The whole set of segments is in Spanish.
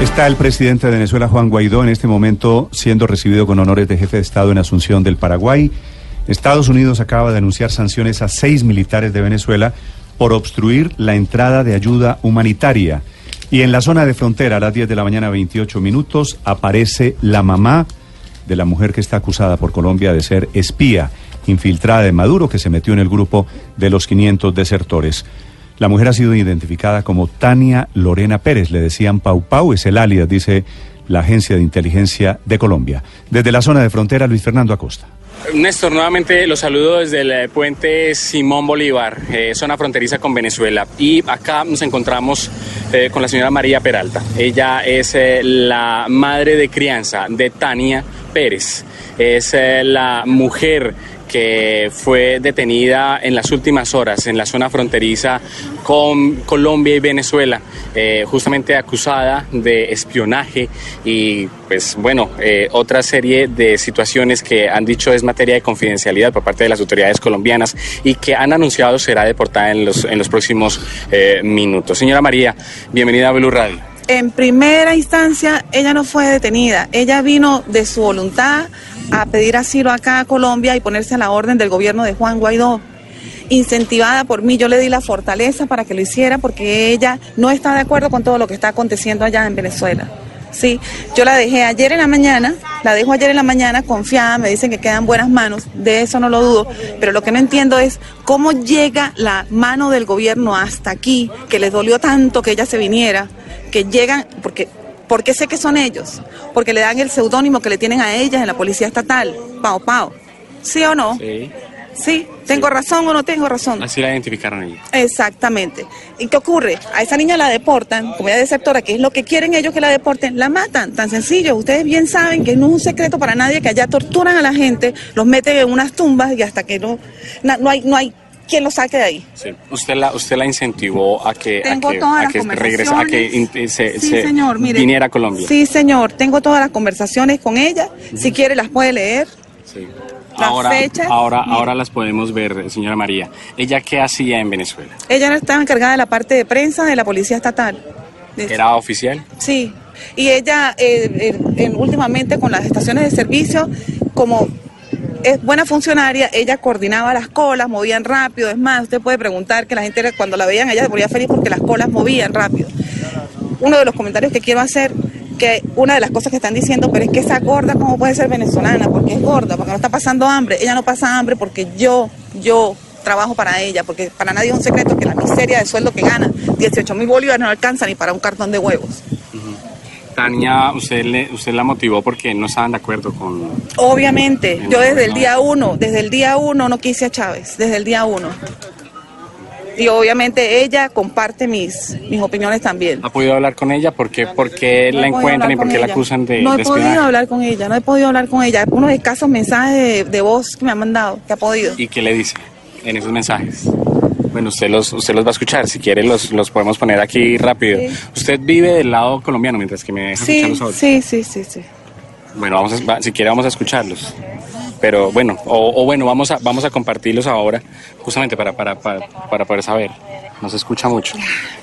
Está el presidente de Venezuela, Juan Guaidó, en este momento siendo recibido con honores de jefe de Estado en Asunción del Paraguay. Estados Unidos acaba de anunciar sanciones a seis militares de Venezuela por obstruir la entrada de ayuda humanitaria. Y en la zona de frontera, a las 10 de la mañana, 28 minutos, aparece la mamá de la mujer que está acusada por Colombia de ser espía, infiltrada de Maduro, que se metió en el grupo de los 500 desertores. La mujer ha sido identificada como Tania Lorena Pérez, le decían Pau Pau, es el alias, dice la Agencia de Inteligencia de Colombia. Desde la zona de frontera, Luis Fernando Acosta. Néstor, nuevamente los saludo desde el eh, puente Simón Bolívar, eh, zona fronteriza con Venezuela. Y acá nos encontramos eh, con la señora María Peralta. Ella es la madre de crianza de Tania Pérez. Es la mujer que fue detenida en las últimas horas en la zona fronteriza con Colombia y Venezuela, eh, justamente acusada de espionaje y pues bueno, eh, otra serie de situaciones que han dicho es materia de confidencialidad por parte de las autoridades colombianas y que han anunciado será deportada en los, en los próximos eh, minutos. Señora María, bienvenida a Blue Radio. En primera instancia, ella no fue detenida, ella vino de su voluntad a pedir asilo acá a Colombia y ponerse a la orden del gobierno de Juan Guaidó. Incentivada por mí, yo le di la fortaleza para que lo hiciera porque ella no está de acuerdo con todo lo que está aconteciendo allá en Venezuela. Sí, yo la dejé ayer en la mañana, la dejo ayer en la mañana confiada, me dicen que quedan buenas manos, de eso no lo dudo, pero lo que no entiendo es cómo llega la mano del gobierno hasta aquí, que les dolió tanto que ella se viniera, que llegan, porque ¿Por qué sé que son ellos? Porque le dan el seudónimo que le tienen a ellas en la policía estatal, Pau Pau. ¿Sí o no? Sí. ¿Sí? ¿Tengo razón o no tengo razón? Así la identificaron ellos. Exactamente. ¿Y qué ocurre? A esa niña la deportan, como ella desertora, que es lo que quieren ellos que la deporten, la matan. Tan sencillo. Ustedes bien saben que no es un secreto para nadie que allá torturan a la gente, los meten en unas tumbas y hasta que no, no, hay, no hay quien lo saque de ahí. Sí. Usted la, usted la incentivó a que, Tengo a que, todas a las que regrese, a que se, Sí, se señor, mire. viniera a Colombia. Sí, señor. Tengo todas las conversaciones con ella. Si quiere, las puede leer. Sí. Las Ahora, fechas, ahora, mire. ahora las podemos ver, señora María. ¿Ella qué hacía en Venezuela? Ella no estaba encargada de la parte de prensa de la policía estatal. ¿Era oficial? Sí. Y ella, eh, eh, últimamente con las estaciones de servicio, como es buena funcionaria, ella coordinaba las colas, movían rápido. Es más, usted puede preguntar que la gente cuando la veían, ella se ponía feliz porque las colas movían rápido. Uno de los comentarios que quiero hacer, que una de las cosas que están diciendo, pero es que esa gorda, ¿cómo puede ser venezolana? Porque es gorda, porque no está pasando hambre. Ella no pasa hambre porque yo, yo trabajo para ella, porque para nadie es un secreto que la miseria de sueldo que gana, 18 mil bolívares, no alcanza ni para un cartón de huevos. Tania, usted, le, usted la motivó porque no estaban de acuerdo con... Obviamente, yo desde el día uno, desde el día uno no quise a Chávez, desde el día uno. Y obviamente ella comparte mis, mis opiniones también. ¿Ha podido hablar con ella? ¿Por qué, por qué No la encuentran y por qué la acusan de, No de he podido hablar con ella, no he podido hablar con ella. Unos escasos mensajes de, de voz que me han mandado, que ha podido. ¿Y qué le dice en esos mensajes? Bueno, usted los, usted los va a escuchar, si quiere los, los podemos poner aquí rápido. Sí. Usted vive del lado colombiano mientras que me deja Sí, escuchar los audios. sí, sí, sí, sí. Bueno, vamos a- si quiere vamos a escucharlos. Pero bueno, o, o bueno, vamos a, vamos a compartirlos ahora, justamente para, para, para, para poder saber. No se escucha mucho.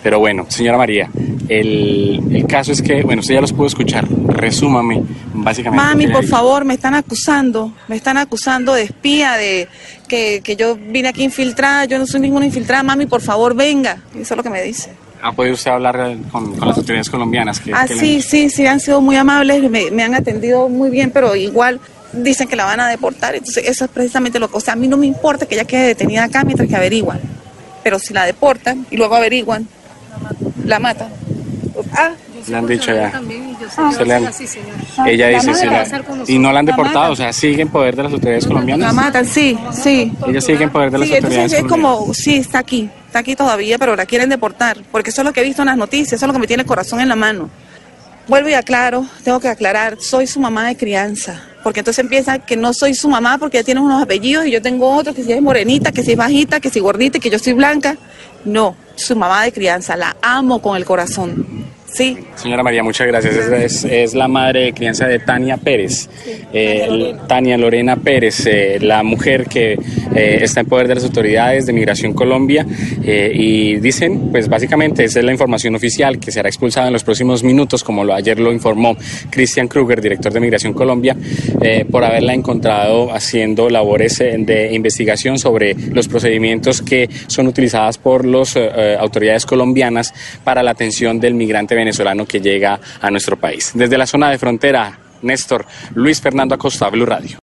Pero bueno, señora María, el, el caso es que, bueno, usted ya los pudo escuchar. Resúmame, básicamente. Mami, por favor, me están acusando, me están acusando de espía, de que, que yo vine aquí infiltrada, yo no soy ninguna infiltrada, mami, por favor, venga. Eso es lo que me dice. ¿Ha podido usted hablar eh, con, con las autoridades colombianas? ¿Qué- Ah, sí, sí, sí, han sido muy amables, me, me han atendido muy bien, pero igual dicen que la van a deportar, entonces eso es precisamente lo que, o sea, a mí no me importa que ella quede detenida acá mientras que averiguan, pero si la deportan y luego averiguan, la matan. Ah, Le han dicho ya. Ah, Se le han- sí, señor. Ella dice, sí, la- y no la han La deportado, o sea, sigue en poder de las autoridades la colombianas. matan, sí, sí. Ella sigue en poder de las Sí, entonces autoridades es como, sí, está aquí, está aquí todavía, pero la quieren deportar, porque eso es lo que he visto en las noticias, eso es lo que me tiene el corazón en la mano. Vuelvo y aclaro, tengo que aclarar, soy su mamá de crianza, porque entonces empieza que no soy su mamá porque ella tiene unos apellidos y yo tengo otros, que si es morenita, que si es bajita, que si gordita, que yo soy blanca. No, su mamá de crianza, la amo con el corazón. Sí. Señora María, muchas gracias. Es, es la madre de crianza de Tania Pérez. Eh, Tania Lorena Pérez, eh, la mujer que eh, está en poder de las autoridades de Migración Colombia eh, y dicen, pues básicamente esa es la información oficial que será expulsada en los próximos minutos, como lo, ayer lo informó Christian Kruger, director de Migración Colombia, eh, por haberla encontrado haciendo labores de investigación sobre los procedimientos que son utilizadas por las autoridades colombianas para la atención del migrante venezolano que llega a nuestro país. Desde la zona de frontera, Néstor Luis Fernando Acosta, Blue Radio.